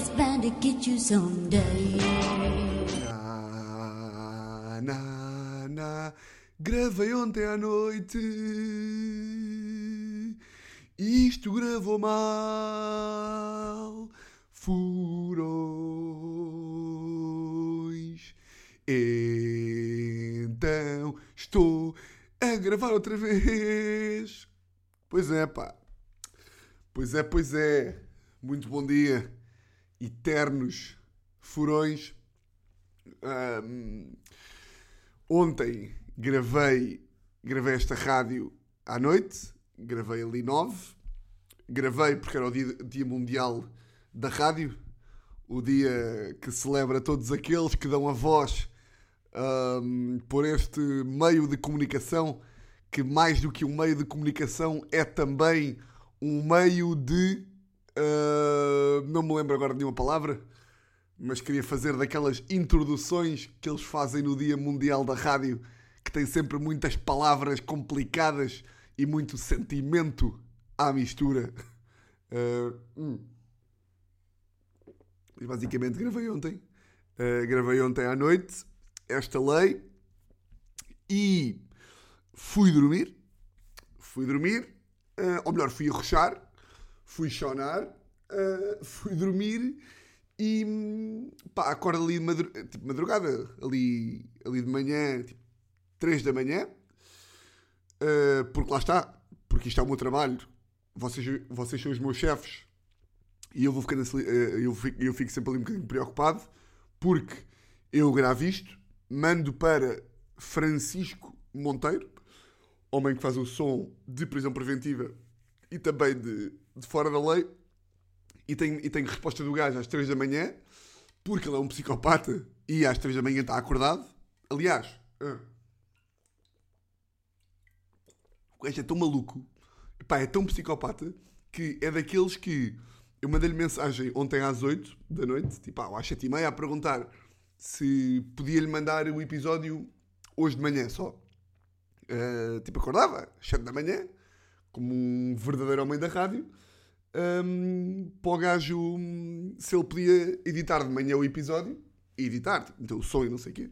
It's bound to get you someday. Na, na, na. Gravei ontem à noite. Isto gravou mal. Furões. Então estou a gravar outra vez. Pois é, pá. Pois é, pois é. Muito bom dia. Eternos furões. Ahm, ontem gravei, gravei esta rádio à noite, gravei ali nove, gravei porque era o dia, dia mundial da rádio, o dia que celebra todos aqueles que dão a voz ahm, por este meio de comunicação, que mais do que um meio de comunicação é também um meio de. Ah, não me lembro agora de nenhuma palavra mas queria fazer daquelas introduções que eles fazem no Dia Mundial da Rádio, que tem sempre muitas palavras complicadas e muito sentimento à mistura. Uh, hum. Basicamente gravei ontem. Uh, gravei ontem à noite esta lei e fui dormir. Fui dormir, uh, ou melhor, fui arrochar, fui chonar, uh, fui dormir e pá, acordo ali de madru- tipo, madrugada, ali, ali de manhã, tipo 3 da manhã, Uh, porque lá está, porque isto é o meu trabalho, vocês, vocês são os meus chefes e eu vou ficando uh, eu, fico, eu fico sempre ali um bocadinho preocupado porque eu gravo isto, mando para Francisco Monteiro, homem que faz o som de prisão preventiva e também de, de fora da lei, e tenho, e tenho resposta do gajo às 3 da manhã, porque ele é um psicopata e às 3 da manhã está acordado. Aliás, o gajo é tão maluco, pá, é tão psicopata, que é daqueles que eu mandei-lhe mensagem ontem às 8 da noite, tipo ah, às 7 e meia, a perguntar se podia-lhe mandar o episódio hoje de manhã só. Ah, tipo, acordava às 7 da manhã, como um verdadeiro homem da rádio, hum, para o gajo hum, se ele podia editar de manhã o episódio, editar, meter o som e não sei o quê,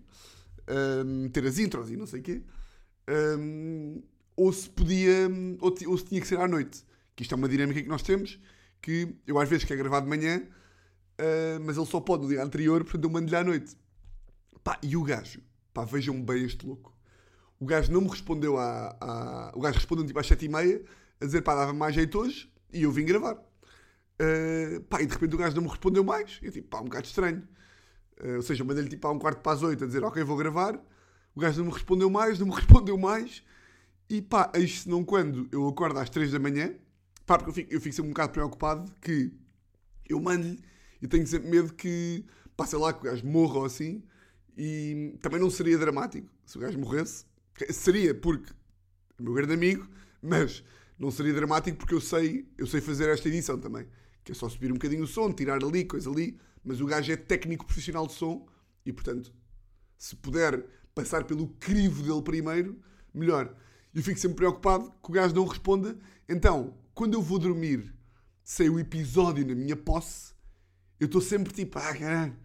hum, ter as intros e não sei o quê, hum, ou se podia, ou, ti- ou se tinha que ser à noite, que isto é uma dinâmica que nós temos, que eu às vezes quero gravar de manhã, ah, mas ele só pode no dia anterior, portanto eu mando-lhe à noite. Pá, e o gajo, pá, vejam bem este louco. O gajo não me respondeu à- O gajo respondeu tipo às 7h30 a dizer pá, dava mais jeito hoje e eu vim gravar. Uh, pá, e de repente o gajo não me respondeu mais. Eu tipo, pá, um bocado estranho. Uh, ou seja, mandei-lhe tipo há um quarto para as 8 a dizer ok, vou gravar. O gajo não me respondeu mais, não me respondeu mais. E pá, eis se não quando eu acordo às 3 da manhã, pá, porque eu fico, eu fico sempre um bocado preocupado que eu mando-lhe e tenho sempre medo que, pá, sei lá, que o gajo morra ou assim. E também não seria dramático se o gajo morresse. Seria porque é meu grande amigo, mas não seria dramático porque eu sei, eu sei fazer esta edição também. Que é só subir um bocadinho o som, tirar ali, coisa ali. Mas o gajo é técnico profissional de som e, portanto, se puder passar pelo crivo dele primeiro, melhor. Eu fico sempre preocupado que o gajo não responda. Então, quando eu vou dormir sem o episódio na minha posse, eu estou sempre tipo, ah, caralho,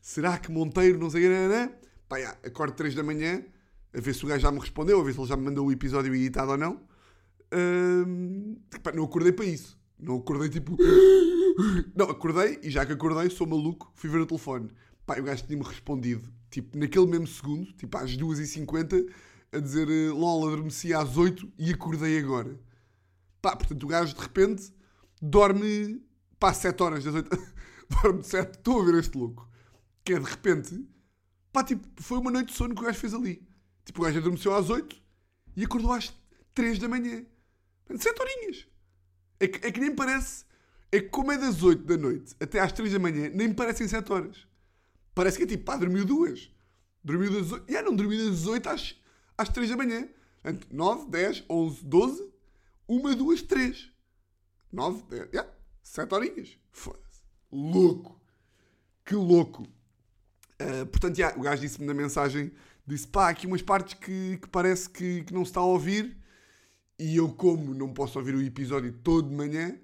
será que Monteiro não sei o que, né? Pá, já, acordo 3 da manhã, a ver se o gajo já me respondeu, a ver se ele já me mandou o episódio editado ou não. Hum, pá, não acordei para isso. Não acordei tipo. Não, acordei e já que acordei, sou maluco, fui ver o telefone. Pá, o gajo tinha-me respondido, tipo, naquele mesmo segundo, tipo às 2h50, a dizer eh, LOL, adormeci às 8 e acordei agora. Pá, portanto o gajo de repente dorme, pá, 7 horas das 8. dorme 7, estou a ver este louco. Que é de repente, pá, tipo, foi uma noite de sono que o gajo fez ali. Tipo, o gajo adormeceu às 8 e acordou às 3 da manhã. 7 horinhas. É que, é que nem parece. É que como é das 8 da noite até às 3 da manhã, nem parecem 7 horas. Parece que é tipo, pá, dormiu duas. Dormiu das 8. Já não dormiu das 8 às, às 3 da manhã. Portanto, 9, 10, 11, 12, 1, 2, 3. 9, 10, já, 7 horinhas. Foda-se. Louco. Que louco. Uh, portanto, já, o gajo disse-me na mensagem, disse, pá, aqui umas partes que, que parece que, que não se está a ouvir e eu, como não posso ouvir o episódio todo de manhã,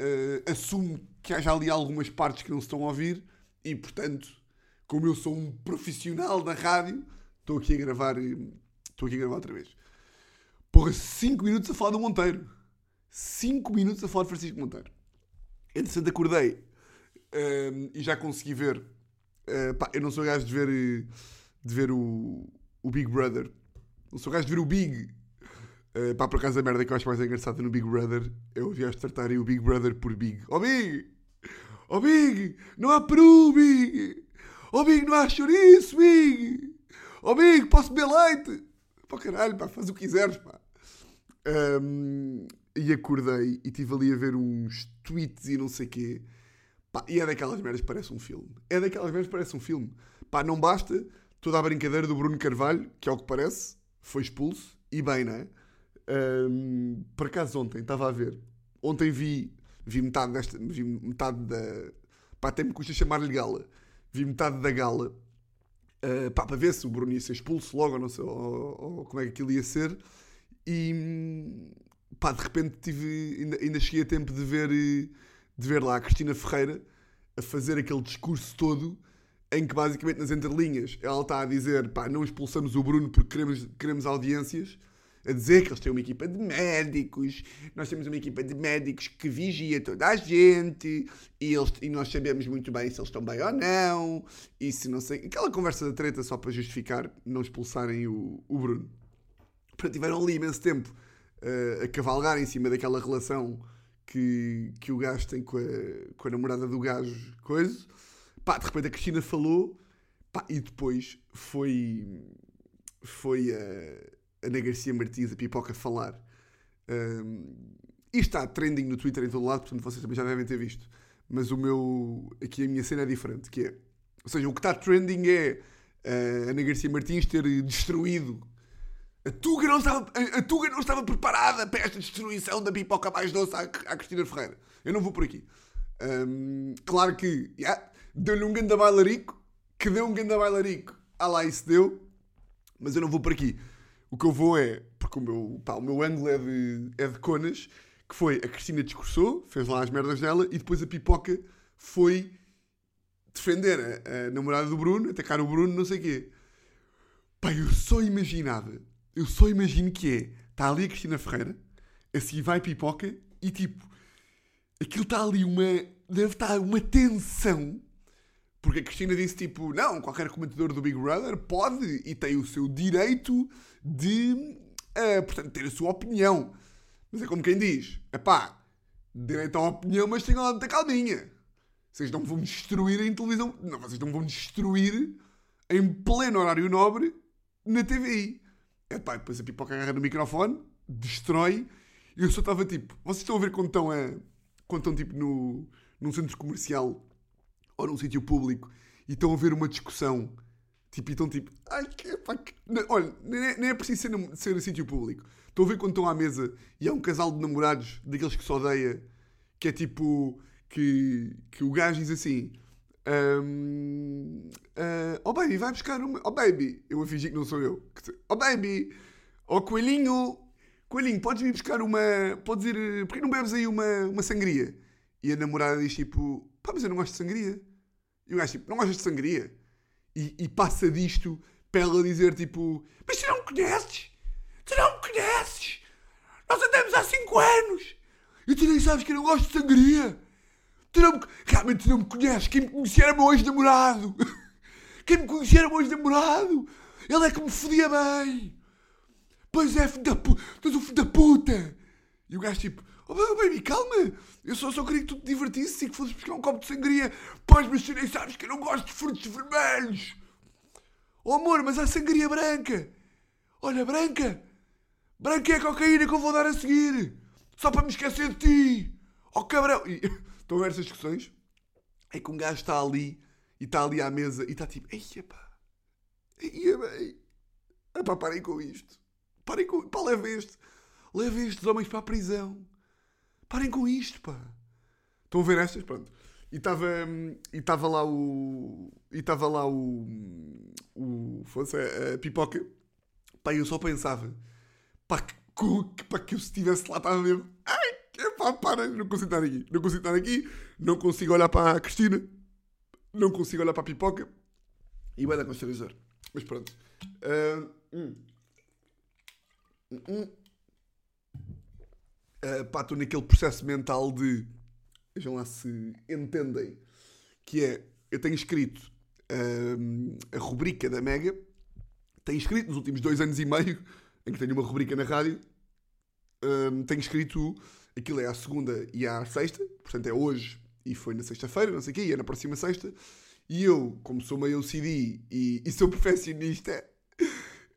uh, assumo que haja ali algumas partes que não se estão a ouvir e, portanto, como eu sou um profissional da rádio, estou aqui a gravar. Estou aqui a gravar outra vez. Porra, 5 minutos a falar do Monteiro. 5 minutos a falar de Francisco Monteiro. Entretanto, acordei hum, e já consegui ver. Uh, pá, eu não sou gajo de ver, de ver o, o Big Brother. Não sou gajo de ver o Big. Uh, pá, por acaso a merda que eu acho mais engraçada no Big Brother é os gajos tratarem o Big Brother por Big. Oh Big! Oh Big! Não há peru, Big! Oh Big, não há chouriço, Big! Oh Big, posso beber leite? Pá, caralho, pá, faz o que quiseres, pá. Um, e acordei e estive ali a ver uns tweets e não sei quê. Pá, e é daquelas merdas que parece um filme. É daquelas merdas que parece um filme. Pá, não basta toda a brincadeira do Bruno Carvalho, que é o que parece, foi expulso, e bem, não é? Um, por acaso ontem estava a ver. Ontem vi, vi metade desta. Vi metade da. Pá, até me custa chamar-lhe gala. Vi metade da gala. Uh, pá, para ver se o Bruno ia ser expulso logo ou, não sei, ou, ou como é que aquilo ia ser. E pá, de repente tive, ainda, ainda cheguei a tempo de ver, de ver lá a Cristina Ferreira a fazer aquele discurso todo em que basicamente nas entrelinhas ela está a dizer pá, não expulsamos o Bruno porque queremos, queremos audiências, a dizer que eles têm uma equipa de médicos, nós temos uma equipa de médicos que vigia toda a gente e, eles, e nós sabemos muito bem se eles estão bem ou não, e se não sei. Aquela conversa da treta só para justificar não expulsarem o, o Bruno. Portanto, tiveram ali imenso tempo uh, a cavalgar em cima daquela relação que, que o gajo tem com a, com a namorada do gajo, coisa. Pá, de repente a Cristina falou, pá, e depois foi, foi a Ana Garcia Martins, a pipoca, falar. Um, isto está trending no Twitter em todo lado, portanto vocês também já devem ter visto. Mas o meu. Aqui a minha cena é diferente, que é. Ou seja, o que está trending é a Ana Garcia Martins ter destruído a Tuga não estava, a, a Tuga não estava preparada para esta destruição da pipoca mais doce à, à Cristina Ferreira. Eu não vou por aqui. Um, claro que yeah, deu-lhe um ganda bailarico, que deu um ganda bailarico. Ah lá, isso deu. Mas eu não vou por aqui. O que eu vou é, porque o meu, pá, o meu ângulo é de, é de conas, que foi a Cristina discursou, fez lá as merdas dela, e depois a pipoca foi defender a, a namorada do Bruno, atacar o Bruno, não sei o quê. Pá, eu só imaginava eu só imagino que é. Está ali a Cristina Ferreira, assim vai pipoca e tipo. Aquilo está ali uma. Deve estar uma tensão. Porque a Cristina disse tipo: não, qualquer comentador do Big Brother pode e tem o seu direito de. Uh, portanto, ter a sua opinião. Mas é como quem diz: pá, direito à opinião, mas tenham lá muita calminha. Vocês não vão destruir em televisão. Não, vocês não vão destruir em pleno horário nobre na TVI. É pá, depois a pipoca agarra no microfone, destrói. E eu só estava tipo. Vocês estão a ver quando estão, a, quando estão tipo no, num centro comercial ou num sítio público e estão a ver uma discussão. Tipo, e estão tipo. Ai, que, pá, que... Olha, nem é, nem é preciso ser, ser em sítio público. Estão a ver quando estão à mesa e há um casal de namorados daqueles que se odeia, que é tipo. Que, que o gajo diz assim: um, uh, oh baby, vai buscar uma. Oh baby, eu a fingir que não sou eu. Oh baby, oh coelhinho, coelhinho, podes vir buscar uma. Podes ir. Porquê não bebes aí uma, uma sangria? E a namorada diz tipo, pá, mas eu não gosto de sangria. E o gajo tipo, não gostas de sangria? E, e passa disto para ela dizer tipo, mas tu não me conheces? Tu não me conheces? Nós andamos há 5 anos e tu nem sabes que eu não gosto de sangria. Tu não me, realmente tu não me conheces. Quem me conhecia era meu ex-namorado. Quem me conhecia era meu ex-namorado. Ele é que me fodia bem. Pois é, filho da puta. Tu és um filho da puta. E o gajo tipo, oh baby, calma. Eu só, só queria que tu te divertisses e que fosses buscar um copo de sangria. Pois, mas tu nem sabes que eu não gosto de frutos vermelhos. Oh amor, mas há sangria branca. Olha, branca. Branca é a cocaína que eu vou dar a seguir. Só para me esquecer de ti. Oh cabrão. E, Estão a ver essas discussões? É que um gajo está ali e está ali à mesa e está tipo, ei, pá, ei, bem, pá, parem com isto, parem com, pá, levem este, levem estes homens para a prisão, parem com isto, pá. Estão a ver estas? Pronto. E estava e estava lá o e estava lá o o fosse a, pipoca. Pá, eu só pensava, pá, que, pá, que eu se estivesse lá estava mesmo, ai, pá, para, não consigo estar aqui. Não consigo estar aqui, não consigo olhar para a Cristina, não consigo olhar para a pipoca e vai dar constrangedor. Mas pronto. Ah, hum. Hum, Ah, pá, estou naquele processo mental de. Vejam lá se entendem. Que é. Eu tenho escrito ah, a rubrica da Mega. Tenho escrito nos últimos dois anos e meio, em que tenho uma rubrica na rádio. ah, tenho escrito. Aquilo é à segunda e à sexta. Portanto, é hoje e foi na sexta-feira, não sei o quê, e é na próxima sexta. E eu, como sou meio OCD e, e sou perfeccionista,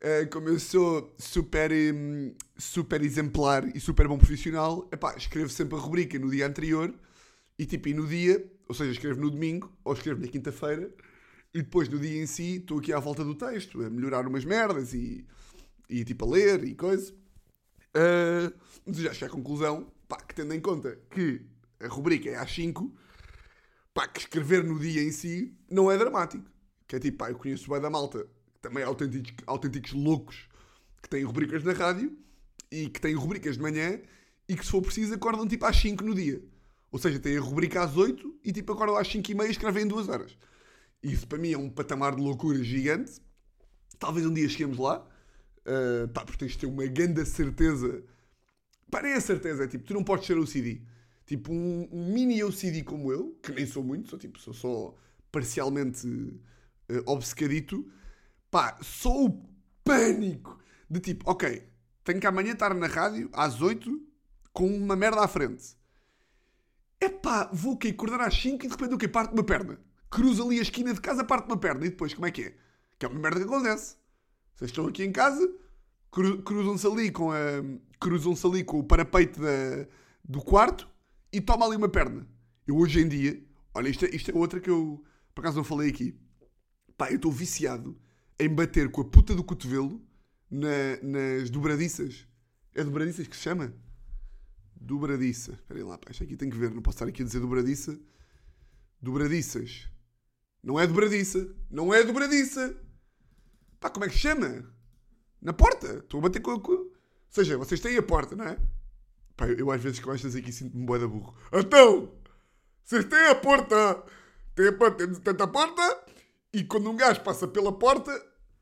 eh, como eu sou super, hum, super exemplar e super bom profissional, epá, escrevo sempre a rubrica no dia anterior e tipo, e no dia, ou seja, escrevo no domingo ou escrevo na quinta-feira e depois no dia em si estou aqui à volta do texto, a melhorar umas merdas e, e tipo a ler e coisa. Eh, mas já cheguei à conclusão, pá, que tendo em conta que a rubrica é às 5, pá, que escrever no dia em si não é dramático. Que é tipo, pá, eu conheço bem da malta, também autênticos, autênticos loucos, que têm rubricas na rádio e que têm rubricas de manhã e que se for preciso acordam tipo às 5 no dia. Ou seja, têm a rubrica às 8 e tipo acordam às 5 e meia e escrevem em 2 horas. Isso para mim é um patamar de loucura gigante. Talvez um dia cheguemos lá. Uh, pá, porque tens de ter uma grande certeza. Pá, nem a certeza, é tipo, tu não podes ser OCD. Tipo, um, um mini OCD como eu, que nem sou muito, sou tipo, sou só parcialmente uh, obcecadito. Pá, sou o pânico de tipo, ok, tenho que amanhã estar na rádio às 8 com uma merda à frente. Epá, vou o quê? Acordar às 5 e de repente o quê? Parte uma perna. Cruzo ali a esquina de casa, parte uma perna. E depois, como é que é? Que é uma merda que acontece. Vocês estão aqui em casa, cru- cruzam-se ali com a. Cruzam-se ali com o parapeito da- do quarto e toma ali uma perna. Eu hoje em dia, olha, isto é, isto é outra que eu por acaso não falei aqui. Pá, eu estou viciado em bater com a puta do cotovelo na- nas dobradiças. É dobradiças que se chama? Dobradiça. Esperem lá, pá, isto aqui tem que ver, não posso estar aqui a dizer dobradiça. Dobradiças. Não é dobradiça. Não é dobradiça. Pá, como é que se chama? Na porta. Estou a bater com a... Ou seja, vocês têm a porta, não é? Pá, eu, eu às vezes com estas aqui sinto-me bué da burro. Então, vocês têm a porta. Têm a porta, temos tanta porta. E quando um gajo passa pela porta,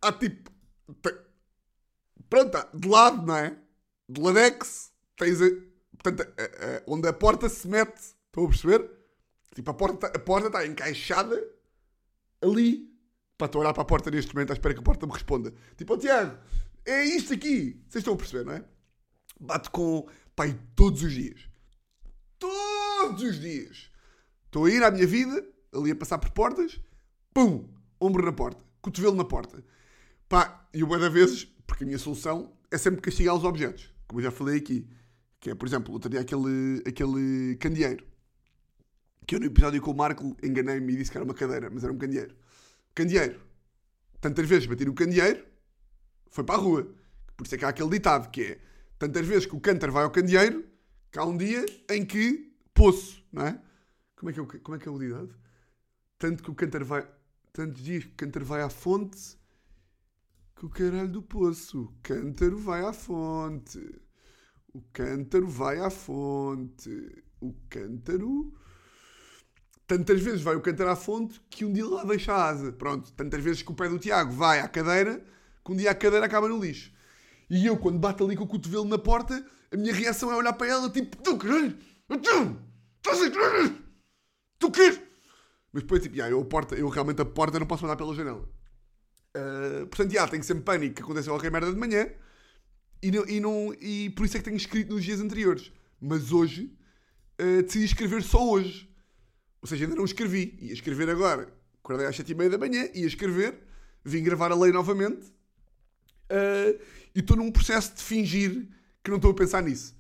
há tipo... tem- Pronto, há de lado, não é? De ladex, tens. Portanto, a- a- onde a porta se mete. Estão a perceber? Tipo, a porta, a porta está encaixada ali. Estou a olhar para a porta neste momento à espera que a porta me responda. Tipo, ó Tiago, é isto aqui. Vocês estão a perceber, não é? Bato com, pai, todos os dias. Todos os dias. Estou a ir à minha vida, ali a passar por portas, pum, ombro na porta, cotovelo na porta. Pá, e uma das vezes, porque a minha solução é sempre castigar os objetos, como eu já falei aqui. Que é, por exemplo, eu teria aquele, aquele candeeiro. Que eu no episódio com o Marco enganei-me e disse que era uma cadeira, mas era um candeeiro. Candeeiro. Tantas vezes bati no candeeiro, foi para a rua. Por isso é que há aquele ditado que é tantas vezes que o cântaro vai ao candeeiro, que há um dia em que poço, não é? Como é que é como é, que é o ditado? Tanto que o cântaro vai. Tantos dias que o cântaro vai à fonte, que o caralho do poço. O cântaro vai à fonte. O cântaro vai à fonte. O cântaro. Tantas vezes vai o cântaro à fonte que um dia lá deixa a asa. Pronto, tantas vezes que o pé do Tiago vai à cadeira que um dia a cadeira acaba no lixo. E eu, quando bato ali com o cotovelo na porta, a minha reação é olhar para ela tipo: Tu caralho? Tu? Queres? Mas depois, tipo, yeah, eu, porta, eu realmente a porta não posso mandar pela janela. Uh, portanto, já, tenho sempre pânico que aconteça qualquer merda de manhã e, não, e, não, e por isso é que tenho escrito nos dias anteriores. Mas hoje uh, decidi escrever só hoje. Ou seja, ainda não escrevi. Ia escrever agora. Acordei às sete e meia da manhã, ia escrever, vim gravar a lei novamente uh, e estou num processo de fingir que não estou a pensar nisso.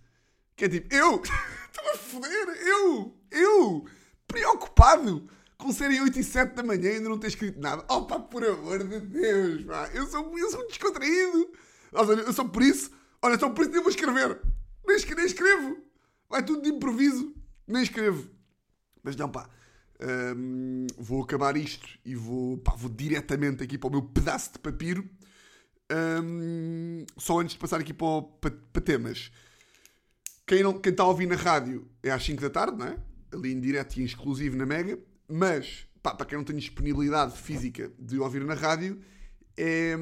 Que é tipo, eu estou a foder, eu, eu, preocupado com serem 8 e 7 da manhã e ainda não ter escrito nada. Oh pá, por amor de Deus, pá, eu sou, eu sou descontraído. Olha, eu sou por isso, olha, só por isso nem vou escrever. Nem, nem escrevo. Vai tudo de improviso, nem escrevo. Mas não, pá. vou acabar isto e vou, pá, vou diretamente aqui para o meu pedaço de papiro. Só antes de passar aqui para, o- para, para temas. Quem, não, quem está a ouvir na rádio é às 5 da tarde, não é? Ali em direto e em exclusivo na Mega. Mas, pá, para quem não tem disponibilidade física de ouvir na rádio, é,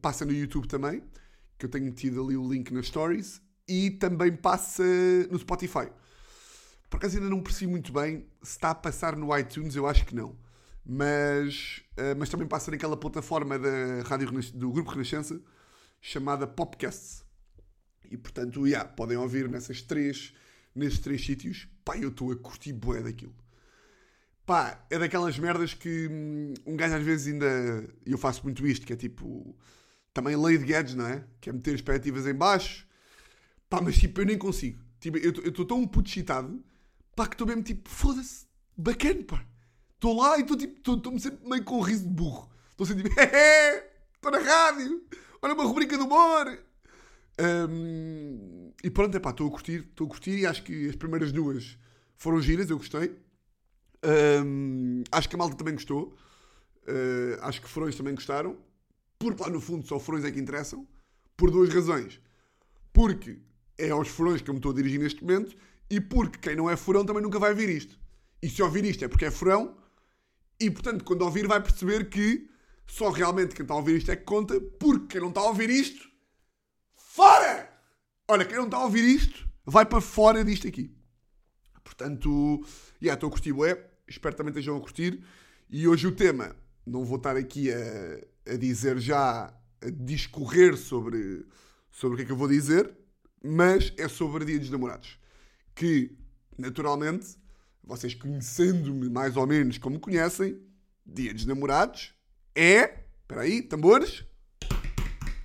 passa no YouTube também, que eu tenho metido ali o link nas stories, e também passa no Spotify. Por acaso ainda não percebi muito bem se está a passar no iTunes, eu acho que não. Mas, uh, mas também passa naquela plataforma da rádio do Grupo Renascença chamada Popcasts. E portanto, yeah, podem ouvir nessas três, nesses três sítios. Pá, eu estou a curtir bué daquilo. Pá, é daquelas merdas que hum, um gajo às vezes ainda. E eu faço muito isto, que é tipo. Também lei de Guedes, não é? Que é meter expectativas em baixo. Pá, mas tipo, eu nem consigo. Tipo, eu estou tão puto excitado Pá, que estou mesmo tipo, foda-se, bacana, pá. Estou lá e estou tipo, estou-me sempre meio com um riso de burro. Estou sempre tipo, estou na rádio, olha uma rubrica do humor. Um, e pronto, é pá, estou a curtir, estou a curtir e acho que as primeiras duas foram giras, eu gostei. Um, acho que a malta também gostou. Uh, acho que furões também gostaram. Porque lá no fundo só furões é que interessam. Por duas razões. Porque é aos furões que eu me estou a dirigir neste momento e porque quem não é furão também nunca vai ouvir isto. E se ouvir isto é porque é furão, e portanto, quando ouvir, vai perceber que só realmente quem está a ouvir isto é que conta, porque quem não está a ouvir isto, fora! Olha, quem não está a ouvir isto, vai para fora disto aqui. Portanto, yeah, estou a curtir bué, espero também estejam a curtir. E hoje o tema, não vou estar aqui a, a dizer já, a discorrer sobre, sobre o que é que eu vou dizer, mas é sobre Dia dos Namorados que, naturalmente, vocês conhecendo-me mais ou menos como conhecem, Dia dos Namorados é. Espera aí, tambores.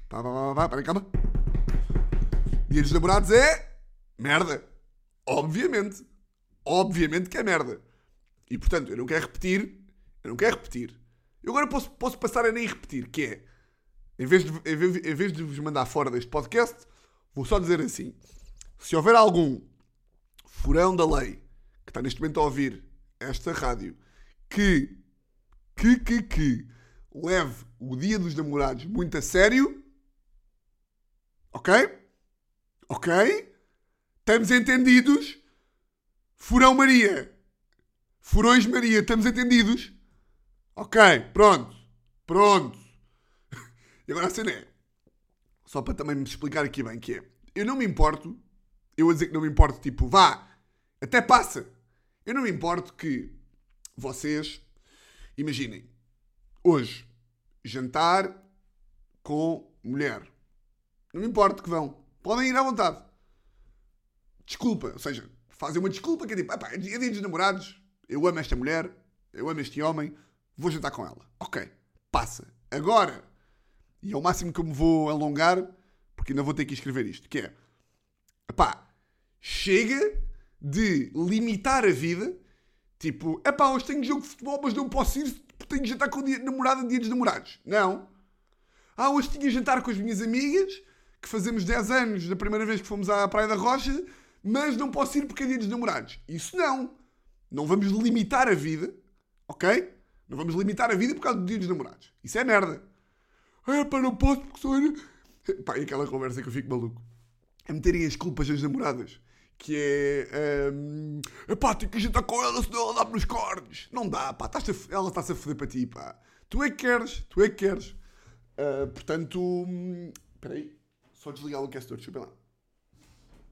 Pá, pá, pá, pá, peraí, calma. Dia dos Namorados é. Merda. Obviamente. Obviamente que é merda. E portanto, eu não quero repetir. Eu não quero repetir. Eu agora posso, posso passar a nem repetir, que é. Em vez, de, em, vez, em vez de vos mandar fora deste podcast, vou só dizer assim: se houver algum furão da lei, que está neste momento a ouvir esta rádio, que, que, que, que leve o Dia dos Namorados muito a sério, ok? Ok? Estamos entendidos? Furão Maria. Furões Maria, estamos entendidos? Ok, pronto. Pronto. E agora a cena é. Só para também me explicar aqui bem que é. Eu não me importo. Eu a dizer que não me importo, tipo, vá, até passa. Eu não me importo que vocês, imaginem, hoje, jantar com mulher. Não me importa que vão. Podem ir à vontade. Desculpa, ou seja, fazem uma desculpa que é tipo, é dia dos namorados, eu amo esta mulher, eu amo este homem, vou jantar com ela. Ok, passa. Agora, e é o máximo que eu me vou alongar, porque ainda vou ter que escrever isto, que é, pá, chega de limitar a vida. Tipo, é pá, hoje tenho jogo de futebol, mas não posso ir tenho que jantar com a namorada dia dos namorados. Não. Ah, hoje tinha jantar com as minhas amigas, que fazemos 10 anos da primeira vez que fomos à Praia da Rocha, mas não posso ir porque é dia dos namorados. Isso não. Não vamos limitar a vida, ok? Não vamos limitar a vida por causa do dia dos namorados. Isso é merda. É pá, não posso porque sou... Pá, e aquela conversa que eu fico maluco. É meterem as culpas das namoradas que é. Um, epá, tenho que jantar com ela, senão ela dá-me nos cornos. Não dá, pá, ela está-se a foder para ti, pá. Tu é que queres, tu é que queres. Uh, portanto. Espera aí, só desligar o aquecedor, deixa eu ver lá.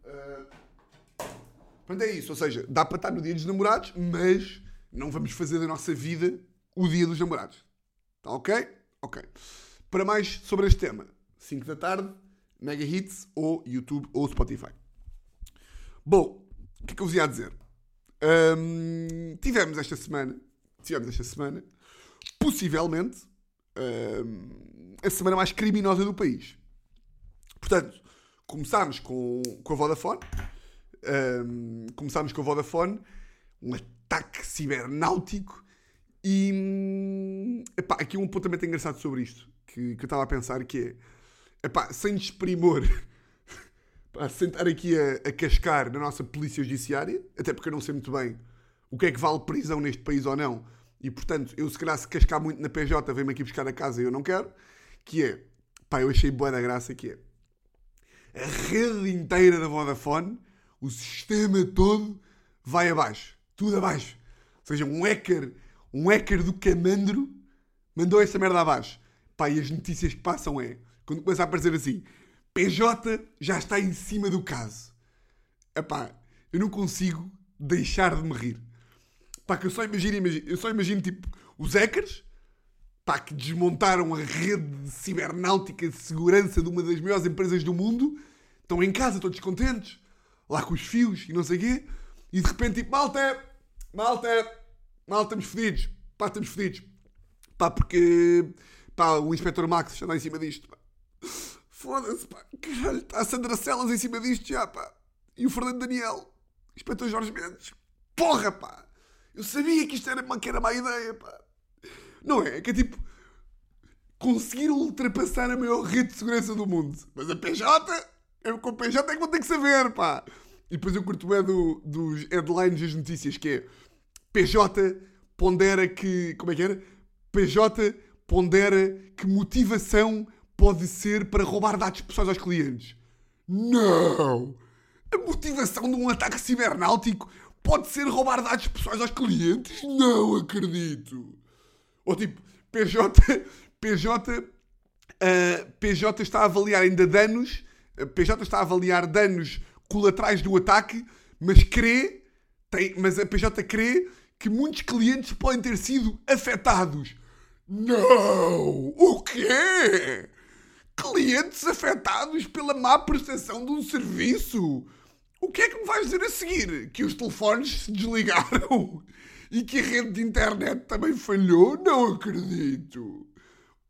Uh, portanto, é isso, ou seja, dá para estar no dia dos namorados, mas não vamos fazer da nossa vida o dia dos namorados. Está ok? Ok. Para mais sobre este tema, 5 da tarde, Mega Hits ou YouTube ou Spotify. Bom, o que é que eu vos ia dizer? Um, tivemos esta semana, tivemos esta semana, possivelmente, um, a semana mais criminosa do país. Portanto, começámos com, com a Vodafone, um, começámos com a Vodafone, um ataque cibernáutico e epá, aqui um também engraçado sobre isto, que, que eu estava a pensar que é, epá, sem desprimor a sentar aqui a, a, cascar na nossa polícia judiciária, até porque eu não sei muito bem o que é que vale prisão neste país ou não, e portanto, eu se calhar se cascar muito na PJ, vem-me aqui buscar a casa e eu não quero, que é, pá, eu achei boa da graça que é, a rede inteira da Vodafone o sistema todo vai abaixo. Tudo abaixo. Ou seja, um hacker, um hacker do camandro mandou essa merda abaixo. Pá, e as notícias que passam é, quando começa a aparecer assim, PJ já está em cima do caso. Epá, eu não consigo deixar de me rir. Pá, que eu só imagino, imagino eu só imagino, tipo, os hackers, pá, que desmontaram a rede cibernáutica de segurança de uma das maiores empresas do mundo, estão em casa todos contentes, lá com os fios e não sei o quê, e de repente, tipo, malta, malta, malta, estamos fodidos, pá, estamos fodidos. Pá, porque, pá, o Inspector Max já está em cima disto, pá. Foda-se, pá, caralho, está a Sandra Celas em cima disto já, pá. E o Fernando Daniel, Inspetor Jorge Mendes, porra, pá. Eu sabia que isto era uma, que era má ideia, pá. Não é? Que é tipo. Conseguiram ultrapassar a maior rede de segurança do mundo. Mas a PJ, eu com a PJ é que vou ter que saber, pá. E depois eu curto é do, dos headlines das notícias, que é PJ pondera que. Como é que era? PJ pondera que motivação pode ser para roubar dados pessoais aos clientes. Não! A motivação de um ataque cibernáutico pode ser roubar dados pessoais aos clientes? Não acredito! Ou tipo, PJ, PJ, uh, PJ está a avaliar ainda danos, uh, PJ está a avaliar danos colaterais do ataque, mas crê, tem, mas a PJ crê que muitos clientes podem ter sido afetados. Não! O quê? Clientes afetados pela má prestação de um serviço? O que é que me vais dizer a seguir? Que os telefones se desligaram e que a rede de internet também falhou? Não acredito.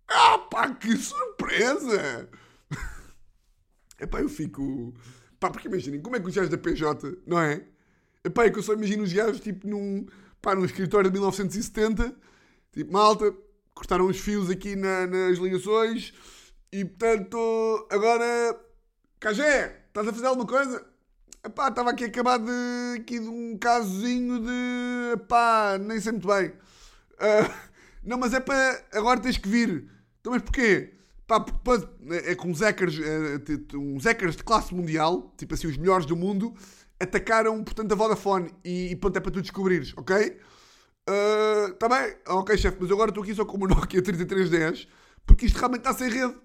Ah pá, que surpresa! Epá, eu fico... Pá, porque imaginem, como é que os gajos da PJ, não é? Epá, é que eu só imagino os gajos, tipo, num, pá, num escritório de 1970, tipo, malta, cortaram os fios aqui na, nas ligações e, portanto, agora, Cajé, estás a fazer alguma coisa? Epá, estava aqui a acabar de, aqui de um casozinho de. Epá, nem sei muito bem. Uh, não, mas é para. Agora tens que vir. Então, mas porquê? Pá, é com hackers, é, hackers de classe mundial, tipo assim, os melhores do mundo, atacaram, portanto, a Vodafone. E, e pronto, é para tu descobrires, ok? Uh, bem? Ok, chefe, mas agora estou aqui só com uma Nokia 3310, porque isto realmente está sem rede.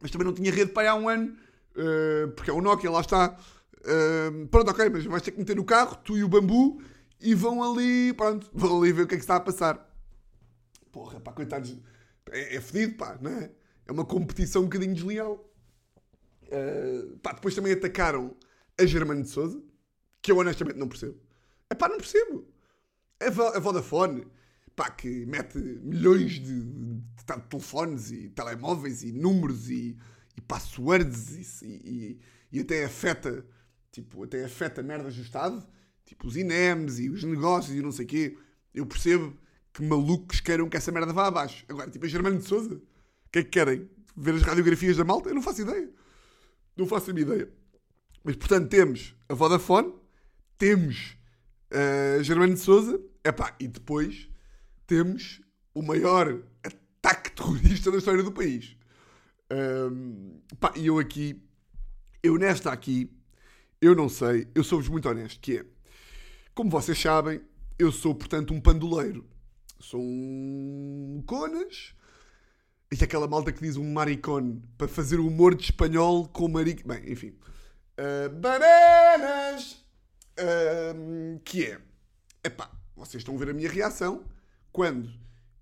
Mas também não tinha rede para aí há um ano, uh, porque é o Nokia, lá está. Uh, pronto, ok, mas vais ter que meter no carro, tu e o bambu, e vão ali, pronto, vão ali ver o que é que está a passar. Porra, pá, coitados. É, é fedido, pá, não é? É uma competição um bocadinho desleal. Uh, pá, depois também atacaram a Germana de Souza, que eu honestamente não percebo. É pá, não percebo. A, Vodafone, pá, que mete milhões de, de, de telefones e telemóveis e números e, e passwords e, e, e até afeta tipo, até afeta merdas do Estado, tipo os INEMs e os negócios e não sei o quê. Eu percebo que malucos queiram que essa merda vá abaixo. Agora, tipo, a Germano de Souza, que é que querem? Ver as radiografias da malta? Eu não faço ideia. Não faço a minha ideia. Mas, portanto, temos a Vodafone, temos a Germano de Souza, e depois temos o maior ataque terrorista da história do país. Um, pá, e eu aqui, eu nesta aqui, eu não sei, eu sou-vos muito honesto, que é, como vocês sabem, eu sou, portanto, um pandoleiro. Sou um conas. E aquela malta que diz um maricone para fazer humor de espanhol com maric... Bem, enfim. Uh, bananas! Uh, que é... Epá, vocês estão a ver a minha reação quando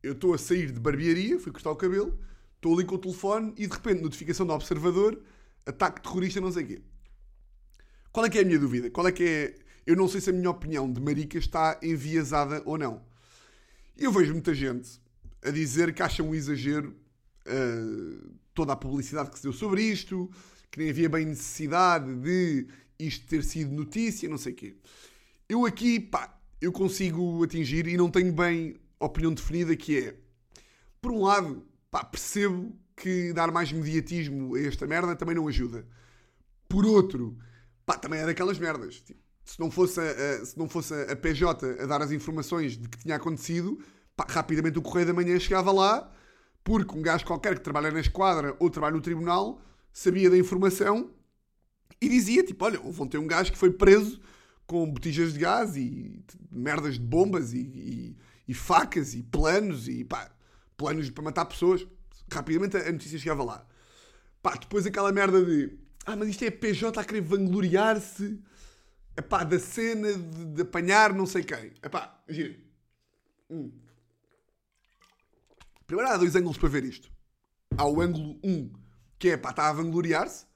eu estou a sair de barbearia, fui cortar o cabelo, estou ali com o telefone e de repente notificação do observador, ataque terrorista, não sei o quê. Qual é que é a minha dúvida? Qual é que é. Eu não sei se a minha opinião de marica está enviesada ou não. Eu vejo muita gente a dizer que acham um exagero uh, toda a publicidade que se deu sobre isto, que nem havia bem necessidade de isto ter sido notícia, não sei o quê. Eu aqui, pá, eu consigo atingir e não tenho bem opinião definida que é, por um lado, pá, percebo que dar mais mediatismo a esta merda também não ajuda. Por outro, pá, também é daquelas merdas. Tipo, se não fosse a, a, se não fosse a PJ a dar as informações de que tinha acontecido, pá, rapidamente o Correio da Manhã chegava lá, porque um gajo qualquer que trabalha na esquadra ou trabalha no tribunal sabia da informação E dizia, tipo, olha, houve ontem um gajo que foi preso com botijas de gás e merdas de bombas e, e, e facas e planos e pá, planos para matar pessoas. Rapidamente a notícia chegava lá. Pá, depois aquela merda de ah, mas isto é PJ a querer vangloriar-se da cena de, de, apanhar não sei quem. Epá. Hum. Primeiro há dois ângulos para ver isto. Há o ângulo 1, um, que é pá, está a vangloriar-se,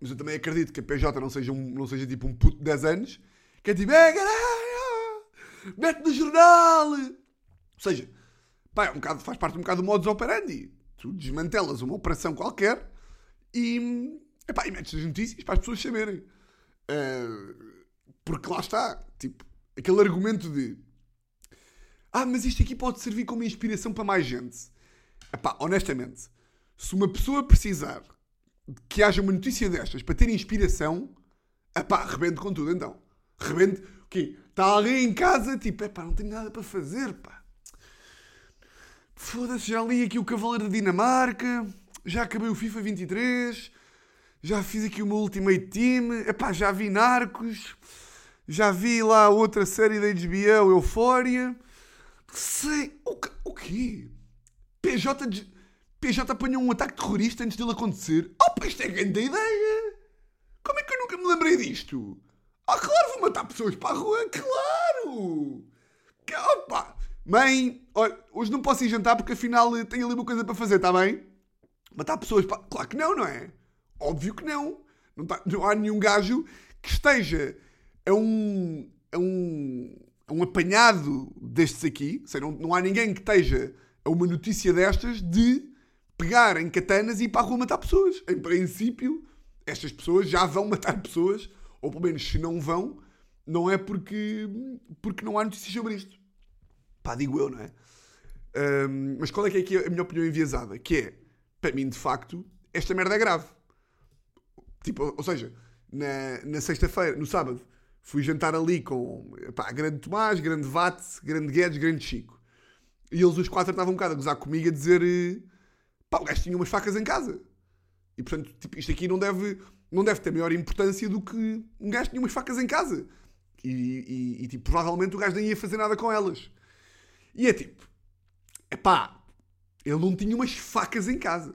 mas eu também acredito que a PJ não seja, um, não seja tipo um puto de 10 anos, que é tipo, é caralho, mete no jornal. Ou seja, pá, é um bocado, faz parte um bocado do modus operandi. Tu desmantelas uma operação qualquer e, epá, e metes as notícias para as pessoas saberem. Uh, porque lá está, tipo, aquele argumento de ah, mas isto aqui pode servir como inspiração para mais gente. Epá, honestamente, se uma pessoa precisar que haja uma notícia destas para ter inspiração, epá, rebento com tudo então. Rebento, o quê? Está alguém em casa, tipo, epá, não tenho nada para fazer, pá. Foda-se, já li aqui o Cavaleiro da Dinamarca, já acabei o FIFA 23, já fiz aqui o meu Ultimate Team, epá, já vi Narcos, já vi lá outra série da HBO, Eufória. Sei, o, o quê? PJ, PJ apanhou um ataque terrorista antes dele acontecer. Opa, isto é grande ideia! Como é que eu nunca me lembrei disto? Ah, claro, vou matar pessoas para a rua, claro! Opa! Mãe, olha, hoje não posso ir jantar porque afinal tenho ali uma coisa para fazer, está bem? Matar pessoas para. Claro que não, não é? Óbvio que não. Não, tá, não há nenhum gajo que esteja a um, a um, um apanhado destes aqui. Ou não, não há ninguém que esteja a uma notícia destas de pegar em katanas e ir para a rua matar pessoas. Em princípio, estas pessoas já vão matar pessoas, ou pelo menos se não vão, não é porque, porque não há notícias sobre isto. Pá, digo eu, não é? Um, mas qual é que é aqui a minha opinião enviesada? Que é, para mim, de facto, esta merda é grave. Tipo, ou seja, na, na sexta-feira, no sábado, fui jantar ali com pá, grande Tomás, grande Vate, grande Guedes, grande Chico. E eles os quatro estavam um bocado a gozar comigo a dizer pá, o gajo tinha umas facas em casa. E portanto, tipo, isto aqui não deve, não deve ter maior importância do que um gajo tinha umas facas em casa. E, e, e tipo, provavelmente o gajo nem ia fazer nada com elas. E é tipo, é pá, ele não tinha umas facas em casa.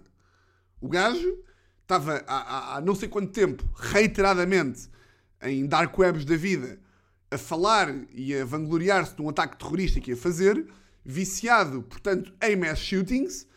O gajo estava há, há, há não sei quanto tempo, reiteradamente, em dark webs da vida, a falar e a vangloriar-se de um ataque terrorista que ia fazer, viciado, portanto, em mass shootings,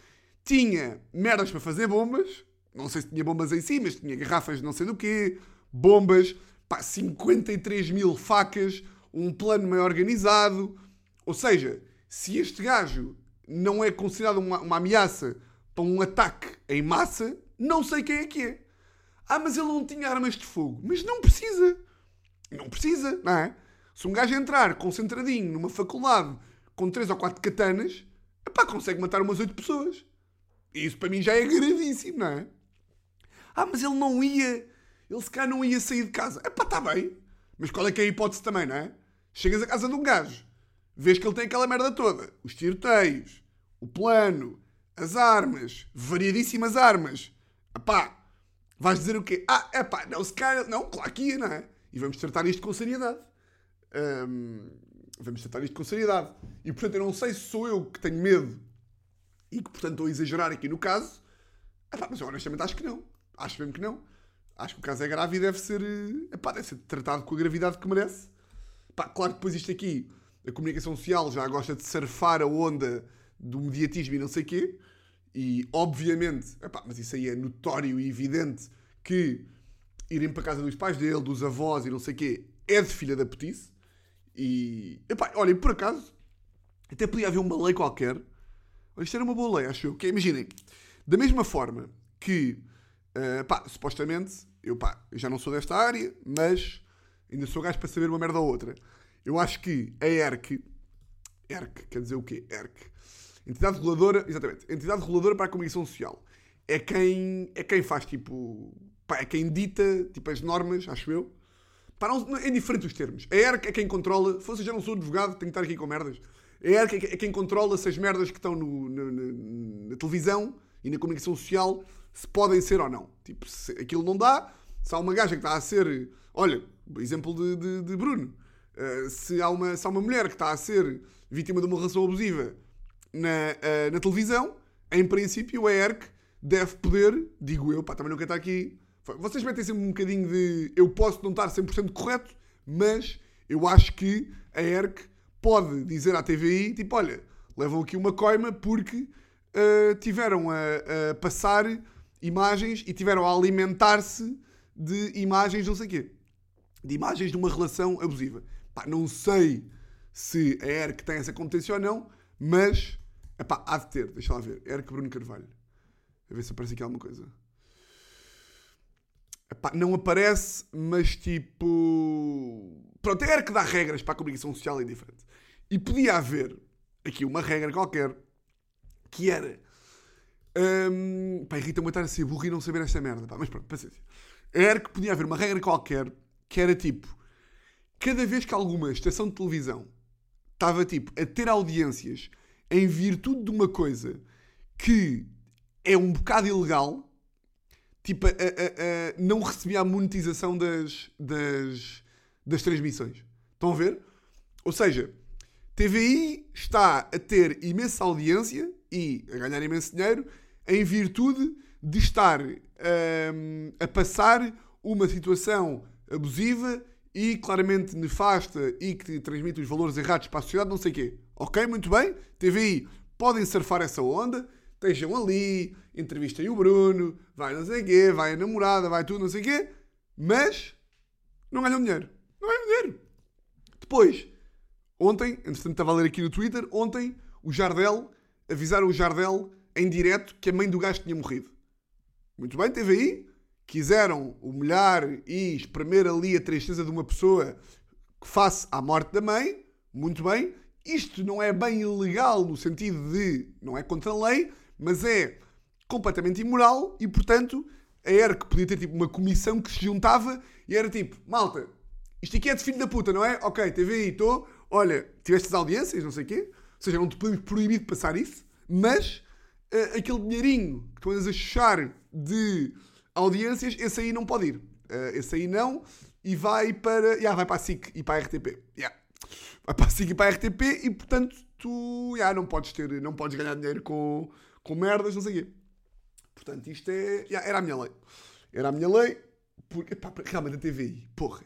tinha merdas para fazer bombas, não sei se tinha bombas em si, mas tinha garrafas de não sei do quê, bombas, pá, 53 mil facas, um plano meio organizado. Ou seja, se este gajo não é considerado uma, uma ameaça para um ataque em massa, não sei quem é que é. Ah, mas ele não tinha armas de fogo. Mas não precisa. Não precisa, não é? Se um gajo entrar concentradinho numa faculdade com 3 ou 4 katanas, epá, consegue matar umas 8 pessoas. E isso para mim já é gravíssimo, não é? Ah, mas ele não ia. Ele se calhar não ia sair de casa. Epá, está bem. Mas qual é que é a hipótese também, não é? Chegas à casa de um gajo, vês que ele tem aquela merda toda. Os tiroteios, o plano, as armas, variadíssimas armas. Epá, vais dizer o quê? Ah, epá, não, se calhar... Não, claro que ia, não é? E vamos tratar isto com seriedade. Vamos tratar isto com seriedade. E portanto, eu não sei se sou eu que tenho medo e que portanto estou a exagerar aqui no caso. Epá, mas eu honestamente acho que não. Acho mesmo que não. Acho que o caso é grave e deve ser, eh, epá, deve ser tratado com a gravidade que merece. Epá, claro que depois isto aqui, a comunicação social já gosta de surfar a onda do mediatismo e não sei o quê. E obviamente, epá, mas isso aí é notório e evidente que irem para casa dos pais dele, dos avós e não sei o quê, é de filha da putice. E, epá, olhem, por acaso, até podia haver uma lei qualquer. Isto era uma boa lei, acho eu. Que é, imaginem, da mesma forma que Uh, pá, supostamente, eu, pá, eu já não sou desta área, mas ainda sou gajo para saber uma merda ou outra. Eu acho que a ERC, ERC, quer dizer o quê? ERC, Entidade Reguladora, exatamente, Entidade Reguladora para a Comunicação Social, é quem, é quem faz, tipo, é quem dita, tipo, as normas, acho eu. Pá, não, é diferente os termos. A ERC é quem controla, se já não sou advogado, tenho que estar aqui com merdas. A ERC é quem controla se as merdas que estão no, na, na, na televisão e na comunicação social se podem ser ou não. Tipo, se aquilo não dá, Se há uma gaja que está a ser. Olha, exemplo de, de, de Bruno. Uh, se, há uma, se há uma mulher que está a ser vítima de uma relação abusiva na, uh, na televisão, em princípio a ERC deve poder, digo eu, pá, também não quero estar aqui. Vocês metem sempre um bocadinho de. Eu posso não estar 100% correto, mas eu acho que a ERC pode dizer à TVI, tipo, olha, levam aqui uma coima porque uh, tiveram a, a, passar imagens e tiveram a alimentar-se de imagens, não sei o quê. De imagens de uma relação abusiva. Pá, não sei se a ERC tem essa competência ou não, mas epá, há de ter. Deixa lá ver. ERC Bruno Carvalho. A ver se aparece aqui alguma coisa. Epá, não aparece, mas tipo. Pronto, é ERC dá regras para a comunicação social e diferente. E podia haver aqui uma regra qualquer que era. Um, pá, irrita-me estar a ser burro e não saber esta merda. Pá, mas pronto, paciência. Era que podia haver uma regra qualquer que era tipo: cada vez que alguma estação de televisão estava tipo a ter audiências em virtude de uma coisa que é um bocado ilegal, tipo, a, a, a, não recebia a monetização das, das, das transmissões. Estão a ver? Ou seja, TVI está a ter imensa audiência e a ganhar imenso dinheiro em virtude de estar um, a passar uma situação abusiva e claramente nefasta e que transmite os valores errados para a sociedade, não sei o quê. Ok, muito bem. TVI podem surfar essa onda, estejam ali, entrevistem o Bruno, vai não sei quê, vai a namorada, vai tudo, não sei quê, mas não ganham dinheiro. Não ganham dinheiro. Depois, Ontem, entretanto estava a ler aqui no Twitter, ontem o Jardel, avisaram o Jardel em direto que a mãe do gajo tinha morrido. Muito bem, aí. Quiseram humilhar e espremer ali a tristeza de uma pessoa face à morte da mãe. Muito bem. Isto não é bem ilegal no sentido de não é contra a lei, mas é completamente imoral e, portanto, a ERC podia ter tipo uma comissão que se juntava e era tipo, malta, isto aqui é de filho da puta, não é? Ok, TV aí, estou olha, tiveste as audiências, não sei o quê, ou seja, não te podemos proibir de passar isso, mas uh, aquele dinheirinho que tu andas a chuchar de audiências, esse aí não pode ir. Uh, esse aí não, e vai para. Yeah, vai para a SIC e para a RTP. Yeah. Vai para a SIC para a RTP e portanto tu yeah, não podes ter, não podes ganhar dinheiro com, com merdas, não sei o quê. Portanto, isto é. Yeah, era a minha lei. Era a minha lei, porque realmente a TVI, porra